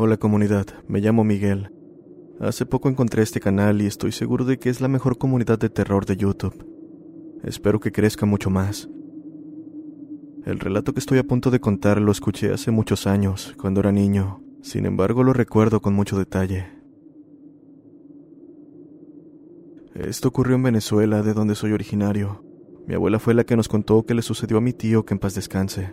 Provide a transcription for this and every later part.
Hola comunidad, me llamo Miguel. Hace poco encontré este canal y estoy seguro de que es la mejor comunidad de terror de YouTube. Espero que crezca mucho más. El relato que estoy a punto de contar lo escuché hace muchos años, cuando era niño. Sin embargo, lo recuerdo con mucho detalle. Esto ocurrió en Venezuela, de donde soy originario. Mi abuela fue la que nos contó que le sucedió a mi tío que en paz descanse.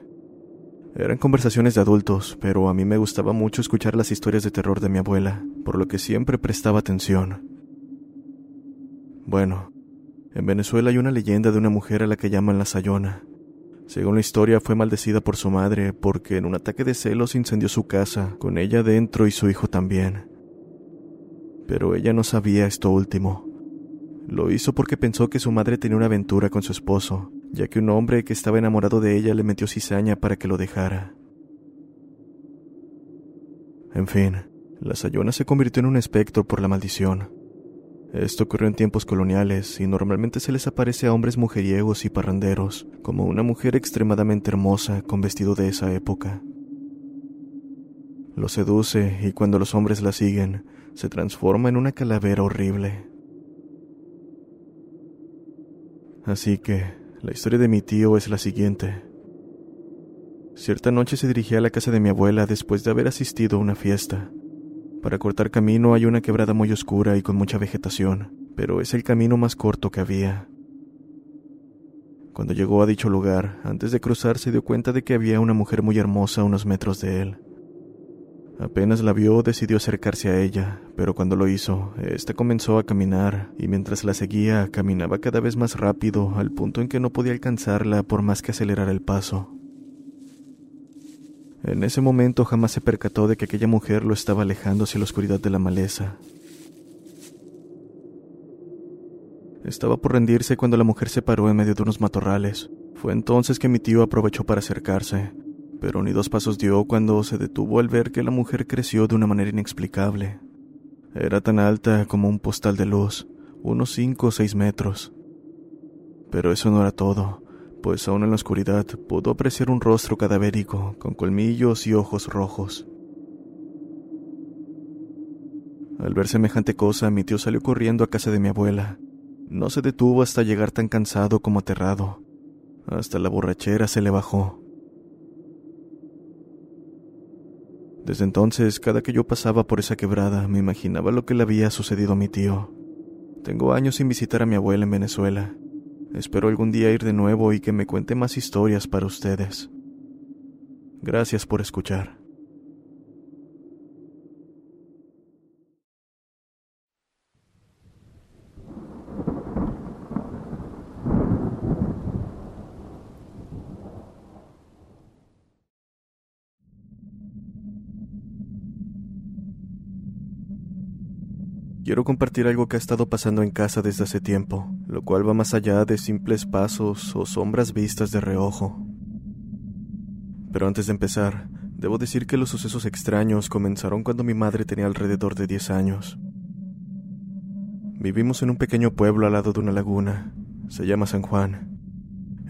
Eran conversaciones de adultos, pero a mí me gustaba mucho escuchar las historias de terror de mi abuela, por lo que siempre prestaba atención. Bueno, en Venezuela hay una leyenda de una mujer a la que llaman la Sayona. Según la historia, fue maldecida por su madre porque en un ataque de celos incendió su casa, con ella dentro y su hijo también. Pero ella no sabía esto último. Lo hizo porque pensó que su madre tenía una aventura con su esposo, ya que un hombre que estaba enamorado de ella le metió cizaña para que lo dejara. En fin, la Sayona se convirtió en un espectro por la maldición. Esto ocurrió en tiempos coloniales y normalmente se les aparece a hombres mujeriegos y parranderos, como una mujer extremadamente hermosa con vestido de esa época. Lo seduce y cuando los hombres la siguen, se transforma en una calavera horrible. Así que, la historia de mi tío es la siguiente. Cierta noche se dirigía a la casa de mi abuela después de haber asistido a una fiesta. Para cortar camino hay una quebrada muy oscura y con mucha vegetación, pero es el camino más corto que había. Cuando llegó a dicho lugar, antes de cruzar se dio cuenta de que había una mujer muy hermosa a unos metros de él. Apenas la vio, decidió acercarse a ella, pero cuando lo hizo, ésta comenzó a caminar, y mientras la seguía, caminaba cada vez más rápido, al punto en que no podía alcanzarla por más que acelerara el paso. En ese momento jamás se percató de que aquella mujer lo estaba alejando hacia la oscuridad de la maleza. Estaba por rendirse cuando la mujer se paró en medio de unos matorrales. Fue entonces que mi tío aprovechó para acercarse, pero ni dos pasos dio cuando se detuvo al ver que la mujer creció de una manera inexplicable. Era tan alta como un postal de luz, unos cinco o seis metros. Pero eso no era todo, pues aún en la oscuridad pudo apreciar un rostro cadavérico, con colmillos y ojos rojos. Al ver semejante cosa, mi tío salió corriendo a casa de mi abuela. No se detuvo hasta llegar tan cansado como aterrado. Hasta la borrachera se le bajó. Desde entonces, cada que yo pasaba por esa quebrada, me imaginaba lo que le había sucedido a mi tío. Tengo años sin visitar a mi abuela en Venezuela. Espero algún día ir de nuevo y que me cuente más historias para ustedes. Gracias por escuchar. Quiero compartir algo que ha estado pasando en casa desde hace tiempo, lo cual va más allá de simples pasos o sombras vistas de reojo. Pero antes de empezar, debo decir que los sucesos extraños comenzaron cuando mi madre tenía alrededor de 10 años. Vivimos en un pequeño pueblo al lado de una laguna. Se llama San Juan.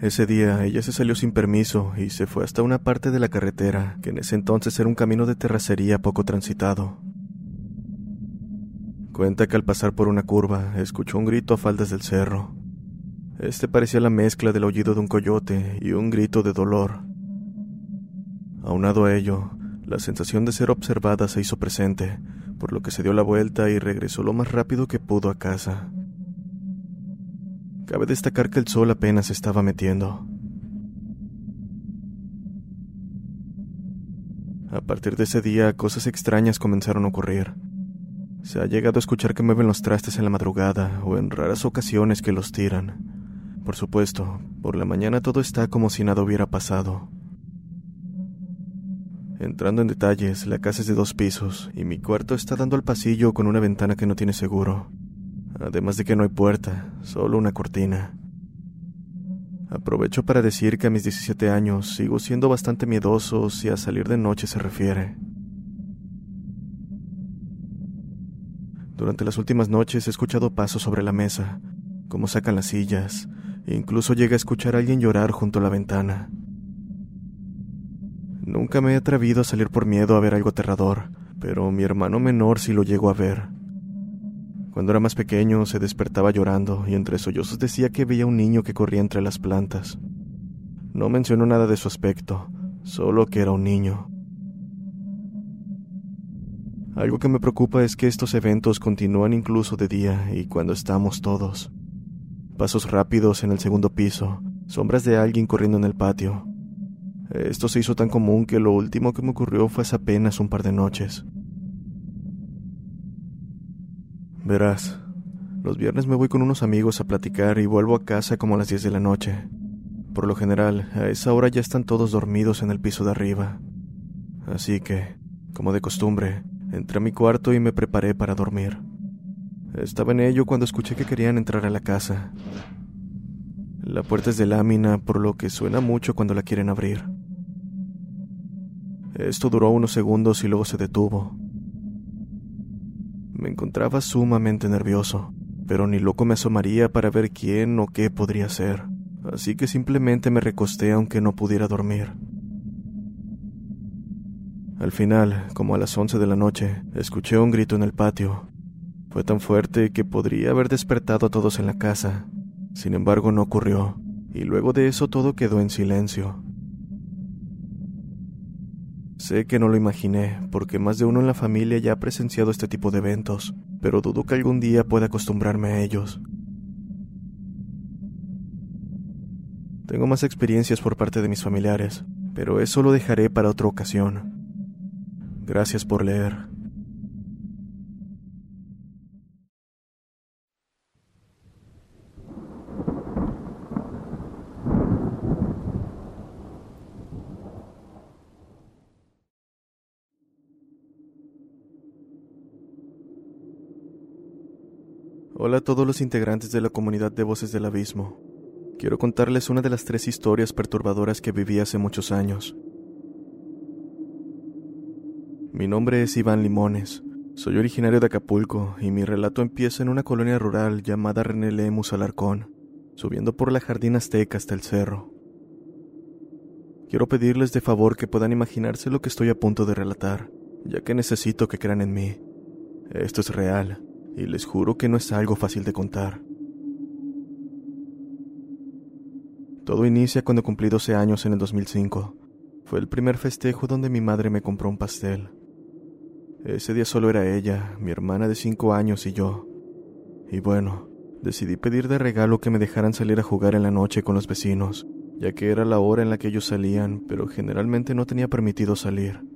Ese día ella se salió sin permiso y se fue hasta una parte de la carretera, que en ese entonces era un camino de terracería poco transitado. Cuenta que al pasar por una curva escuchó un grito a faldas del cerro. Este parecía la mezcla del aullido de un coyote y un grito de dolor. Aunado a ello, la sensación de ser observada se hizo presente, por lo que se dio la vuelta y regresó lo más rápido que pudo a casa. Cabe destacar que el sol apenas estaba metiendo. A partir de ese día, cosas extrañas comenzaron a ocurrir. Se ha llegado a escuchar que mueven los trastes en la madrugada o en raras ocasiones que los tiran. Por supuesto, por la mañana todo está como si nada hubiera pasado. Entrando en detalles, la casa es de dos pisos y mi cuarto está dando al pasillo con una ventana que no tiene seguro. Además de que no hay puerta, solo una cortina. Aprovecho para decir que a mis 17 años sigo siendo bastante miedoso si a salir de noche se refiere. Durante las últimas noches he escuchado pasos sobre la mesa, cómo sacan las sillas, e incluso llega a escuchar a alguien llorar junto a la ventana. Nunca me he atrevido a salir por miedo a ver algo aterrador, pero mi hermano menor sí lo llegó a ver. Cuando era más pequeño se despertaba llorando y entre sollozos decía que veía un niño que corría entre las plantas. No mencionó nada de su aspecto, solo que era un niño. Algo que me preocupa es que estos eventos continúan incluso de día y cuando estamos todos. Pasos rápidos en el segundo piso, sombras de alguien corriendo en el patio. Esto se hizo tan común que lo último que me ocurrió fue hace apenas un par de noches. Verás, los viernes me voy con unos amigos a platicar y vuelvo a casa como a las 10 de la noche. Por lo general, a esa hora ya están todos dormidos en el piso de arriba. Así que, como de costumbre, entré a mi cuarto y me preparé para dormir. Estaba en ello cuando escuché que querían entrar a la casa. La puerta es de lámina, por lo que suena mucho cuando la quieren abrir. Esto duró unos segundos y luego se detuvo. Me encontraba sumamente nervioso, pero ni loco me asomaría para ver quién o qué podría ser, así que simplemente me recosté aunque no pudiera dormir. Al final, como a las once de la noche, escuché un grito en el patio. Fue tan fuerte que podría haber despertado a todos en la casa. Sin embargo, no ocurrió, y luego de eso todo quedó en silencio. Sé que no lo imaginé, porque más de uno en la familia ya ha presenciado este tipo de eventos, pero dudo que algún día pueda acostumbrarme a ellos. Tengo más experiencias por parte de mis familiares, pero eso lo dejaré para otra ocasión. Gracias por leer. Hola a todos los integrantes de la comunidad de Voces del Abismo. Quiero contarles una de las tres historias perturbadoras que viví hace muchos años. Mi nombre es Iván Limones. Soy originario de Acapulco y mi relato empieza en una colonia rural llamada René Lemus Alarcón, subiendo por la jardín azteca hasta el cerro. Quiero pedirles de favor que puedan imaginarse lo que estoy a punto de relatar, ya que necesito que crean en mí. Esto es real y les juro que no es algo fácil de contar. Todo inicia cuando cumplí 12 años en el 2005. Fue el primer festejo donde mi madre me compró un pastel. Ese día solo era ella, mi hermana de 5 años y yo. Y bueno, decidí pedir de regalo que me dejaran salir a jugar en la noche con los vecinos, ya que era la hora en la que ellos salían, pero generalmente no tenía permitido salir.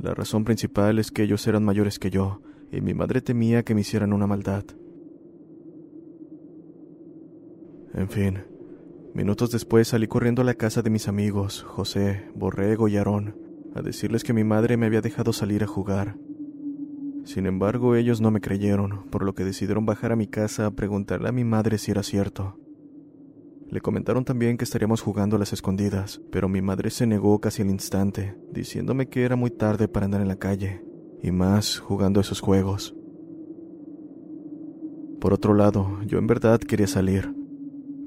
La razón principal es que ellos eran mayores que yo, y mi madre temía que me hicieran una maldad. En fin, minutos después salí corriendo a la casa de mis amigos, José, Borrego y Aarón, a decirles que mi madre me había dejado salir a jugar. Sin embargo, ellos no me creyeron, por lo que decidieron bajar a mi casa a preguntarle a mi madre si era cierto. Le comentaron también que estaríamos jugando a las escondidas, pero mi madre se negó casi al instante, diciéndome que era muy tarde para andar en la calle, y más jugando esos juegos. Por otro lado, yo en verdad quería salir.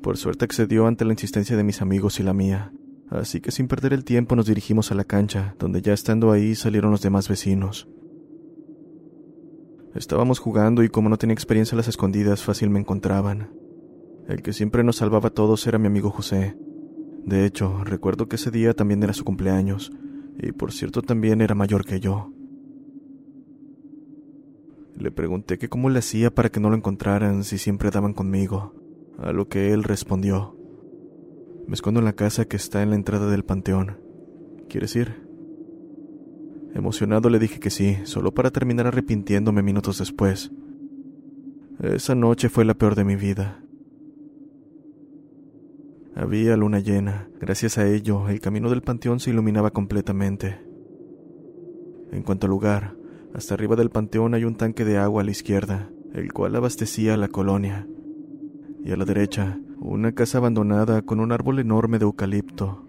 Por suerte accedió ante la insistencia de mis amigos y la mía, así que sin perder el tiempo nos dirigimos a la cancha, donde ya estando ahí salieron los demás vecinos. Estábamos jugando y como no tenía experiencia en las escondidas, fácil me encontraban. El que siempre nos salvaba a todos era mi amigo José. De hecho, recuerdo que ese día también era su cumpleaños, y por cierto también era mayor que yo. Le pregunté que cómo le hacía para que no lo encontraran si siempre daban conmigo, a lo que él respondió. Me escondo en la casa que está en la entrada del panteón. ¿Quieres ir? Emocionado le dije que sí, solo para terminar arrepintiéndome minutos después. Esa noche fue la peor de mi vida. Había luna llena. Gracias a ello, el camino del panteón se iluminaba completamente. En cuanto al lugar, hasta arriba del panteón hay un tanque de agua a la izquierda, el cual abastecía a la colonia. Y a la derecha, una casa abandonada con un árbol enorme de eucalipto.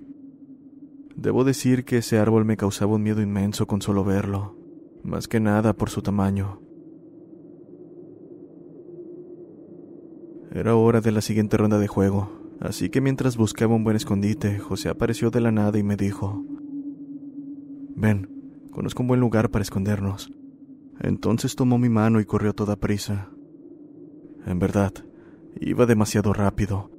Debo decir que ese árbol me causaba un miedo inmenso con solo verlo, más que nada por su tamaño. Era hora de la siguiente ronda de juego, Así que mientras buscaba un buen escondite, José apareció de la nada y me dijo, Ven, conozco un buen lugar para escondernos. Entonces tomó mi mano y corrió toda prisa. En verdad, iba demasiado rápido,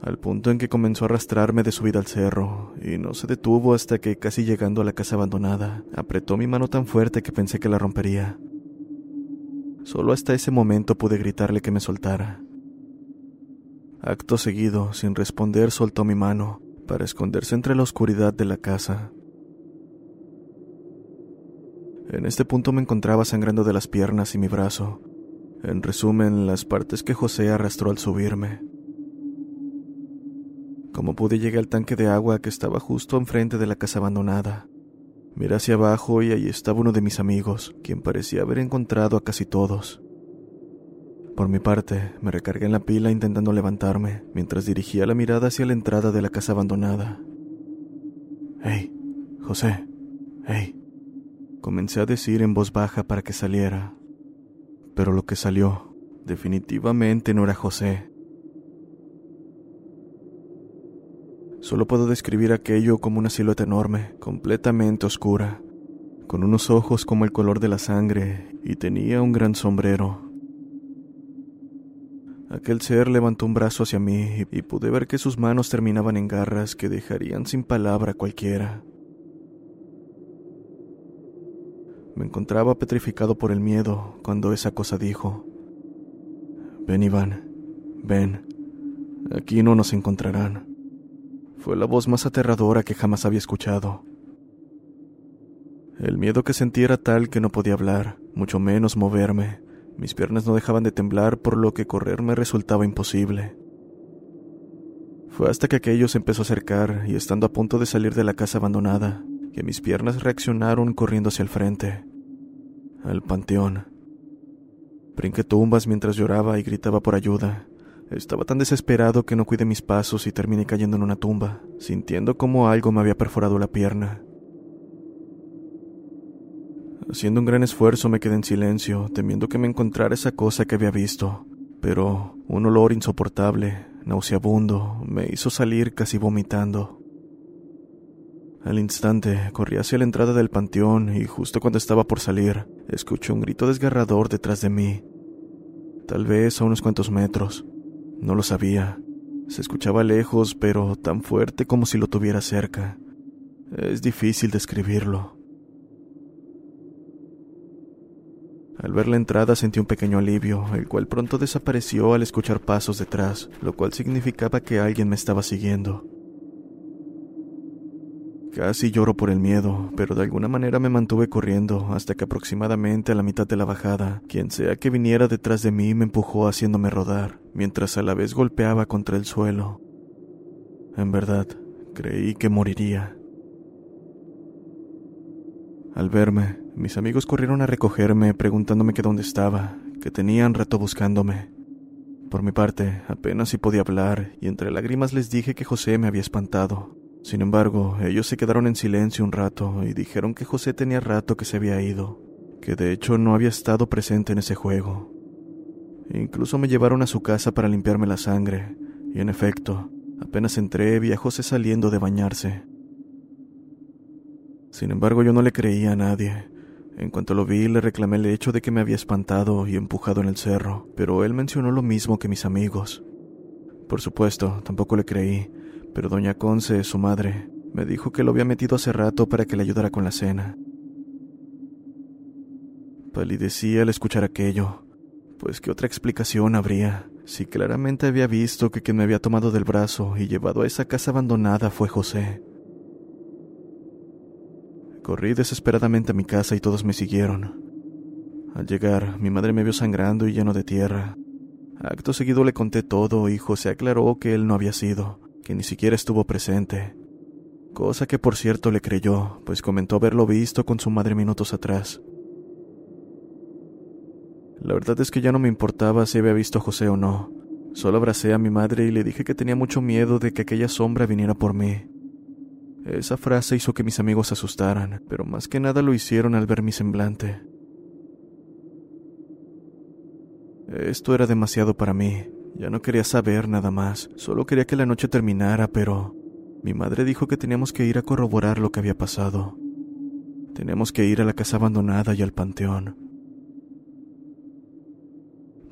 al punto en que comenzó a arrastrarme de subida al cerro, y no se detuvo hasta que, casi llegando a la casa abandonada, apretó mi mano tan fuerte que pensé que la rompería. Solo hasta ese momento pude gritarle que me soltara. Acto seguido, sin responder, soltó mi mano para esconderse entre la oscuridad de la casa. En este punto me encontraba sangrando de las piernas y mi brazo. En resumen, las partes que José arrastró al subirme. Como pude llegué al tanque de agua que estaba justo enfrente de la casa abandonada. Miré hacia abajo y allí estaba uno de mis amigos, quien parecía haber encontrado a casi todos. Por mi parte, me recargué en la pila intentando levantarme, mientras dirigía la mirada hacia la entrada de la casa abandonada. ¡Hey, José! ¡Hey! Comencé a decir en voz baja para que saliera. Pero lo que salió, definitivamente no era José. Solo puedo describir aquello como una silueta enorme, completamente oscura, con unos ojos como el color de la sangre y tenía un gran sombrero. Aquel ser levantó un brazo hacia mí y pude ver que sus manos terminaban en garras que dejarían sin palabra cualquiera. Me encontraba petrificado por el miedo cuando esa cosa dijo, Ven Iván, ven, aquí no nos encontrarán. Fue la voz más aterradora que jamás había escuchado. El miedo que sentí era tal que no podía hablar, mucho menos moverme, mis piernas no dejaban de temblar, por lo que correr me resultaba imposible. Fue hasta que aquello se empezó a acercar y estando a punto de salir de la casa abandonada, que mis piernas reaccionaron corriendo hacia el frente, al panteón. Brinqué tumbas mientras lloraba y gritaba por ayuda. Estaba tan desesperado que no cuidé mis pasos y terminé cayendo en una tumba, sintiendo como algo me había perforado la pierna. Haciendo un gran esfuerzo me quedé en silencio, temiendo que me encontrara esa cosa que había visto, pero un olor insoportable, nauseabundo, me hizo salir casi vomitando. Al instante corrí hacia la entrada del panteón y justo cuando estaba por salir, escuché un grito desgarrador detrás de mí. Tal vez a unos cuantos metros. No lo sabía. Se escuchaba lejos, pero tan fuerte como si lo tuviera cerca. Es difícil describirlo. Al ver la entrada sentí un pequeño alivio, el cual pronto desapareció al escuchar pasos detrás, lo cual significaba que alguien me estaba siguiendo. Casi lloro por el miedo, pero de alguna manera me mantuve corriendo hasta que aproximadamente a la mitad de la bajada, quien sea que viniera detrás de mí me empujó haciéndome rodar, mientras a la vez golpeaba contra el suelo. En verdad, creí que moriría. Al verme, mis amigos corrieron a recogerme preguntándome que dónde estaba, que tenían rato buscándome. Por mi parte, apenas si podía hablar y entre lágrimas les dije que José me había espantado. Sin embargo, ellos se quedaron en silencio un rato y dijeron que José tenía rato que se había ido, que de hecho no había estado presente en ese juego. Incluso me llevaron a su casa para limpiarme la sangre, y en efecto, apenas entré vi a José saliendo de bañarse. Sin embargo, yo no le creía a nadie. En cuanto lo vi, le reclamé el hecho de que me había espantado y empujado en el cerro, pero él mencionó lo mismo que mis amigos. Por supuesto, tampoco le creí, pero doña Conce, su madre, me dijo que lo había metido hace rato para que le ayudara con la cena. Palidecí al escuchar aquello, pues qué otra explicación habría, si claramente había visto que quien me había tomado del brazo y llevado a esa casa abandonada fue José. Corrí desesperadamente a mi casa y todos me siguieron. Al llegar, mi madre me vio sangrando y lleno de tierra. Acto seguido le conté todo y José aclaró que él no había sido, que ni siquiera estuvo presente. Cosa que por cierto le creyó, pues comentó haberlo visto con su madre minutos atrás. La verdad es que ya no me importaba si había visto a José o no. Solo abracé a mi madre y le dije que tenía mucho miedo de que aquella sombra viniera por mí. Esa frase hizo que mis amigos se asustaran, pero más que nada lo hicieron al ver mi semblante. Esto era demasiado para mí. Ya no quería saber nada más, solo quería que la noche terminara, pero mi madre dijo que teníamos que ir a corroborar lo que había pasado. Teníamos que ir a la casa abandonada y al panteón.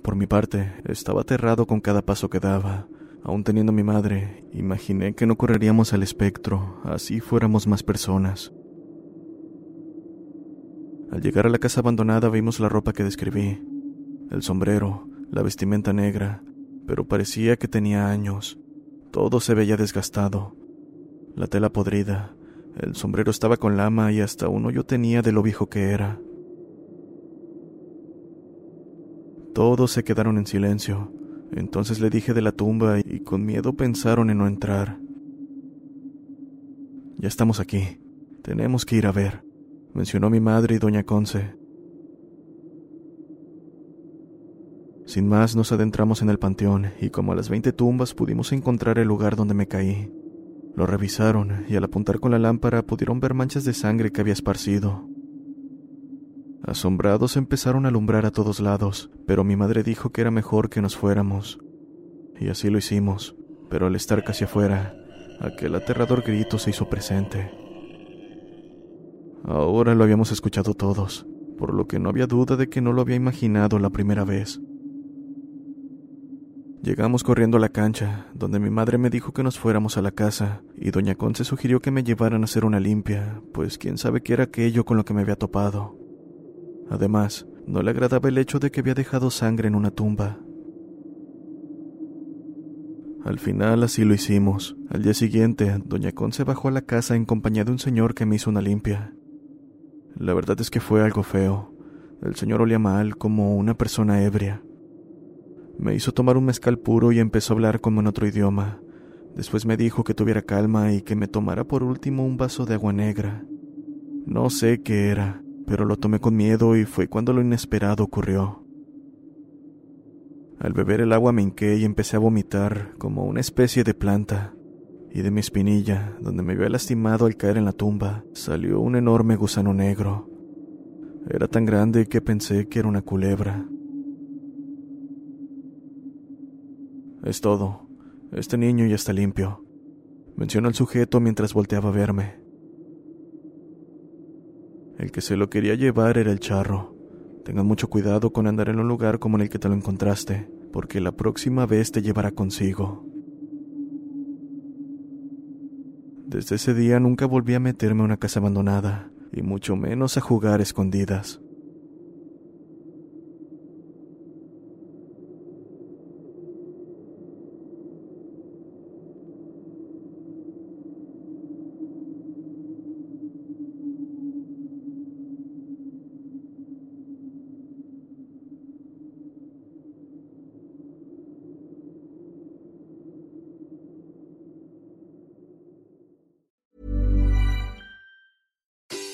Por mi parte, estaba aterrado con cada paso que daba. Aún teniendo mi madre, imaginé que no correríamos al espectro, así fuéramos más personas. Al llegar a la casa abandonada vimos la ropa que describí, el sombrero, la vestimenta negra, pero parecía que tenía años. Todo se veía desgastado. La tela podrida, el sombrero estaba con lama y hasta uno yo tenía de lo viejo que era. Todos se quedaron en silencio. Entonces le dije de la tumba y con miedo pensaron en no entrar. Ya estamos aquí. Tenemos que ir a ver, mencionó mi madre y doña Conce. Sin más nos adentramos en el panteón y como a las veinte tumbas pudimos encontrar el lugar donde me caí. Lo revisaron y al apuntar con la lámpara pudieron ver manchas de sangre que había esparcido. Asombrados empezaron a alumbrar a todos lados, pero mi madre dijo que era mejor que nos fuéramos. Y así lo hicimos, pero al estar casi afuera, aquel aterrador grito se hizo presente. Ahora lo habíamos escuchado todos, por lo que no había duda de que no lo había imaginado la primera vez. Llegamos corriendo a la cancha, donde mi madre me dijo que nos fuéramos a la casa, y doña Conce sugirió que me llevaran a hacer una limpia, pues quién sabe qué era aquello con lo que me había topado. Además, no le agradaba el hecho de que había dejado sangre en una tumba. Al final así lo hicimos. Al día siguiente, doña Conce bajó a la casa en compañía de un señor que me hizo una limpia. La verdad es que fue algo feo. El señor olía mal, como una persona ebria. Me hizo tomar un mezcal puro y empezó a hablar como en otro idioma. Después me dijo que tuviera calma y que me tomara por último un vaso de agua negra. No sé qué era, pero lo tomé con miedo y fue cuando lo inesperado ocurrió. Al beber el agua me hinqué y empecé a vomitar como una especie de planta, y de mi espinilla, donde me había lastimado al caer en la tumba, salió un enorme gusano negro. Era tan grande que pensé que era una culebra. Es todo. Este niño ya está limpio, mencionó el sujeto mientras volteaba a verme. El que se lo quería llevar era el charro. Tengan mucho cuidado con andar en un lugar como en el que te lo encontraste, porque la próxima vez te llevará consigo. Desde ese día nunca volví a meterme a una casa abandonada, y mucho menos a jugar escondidas.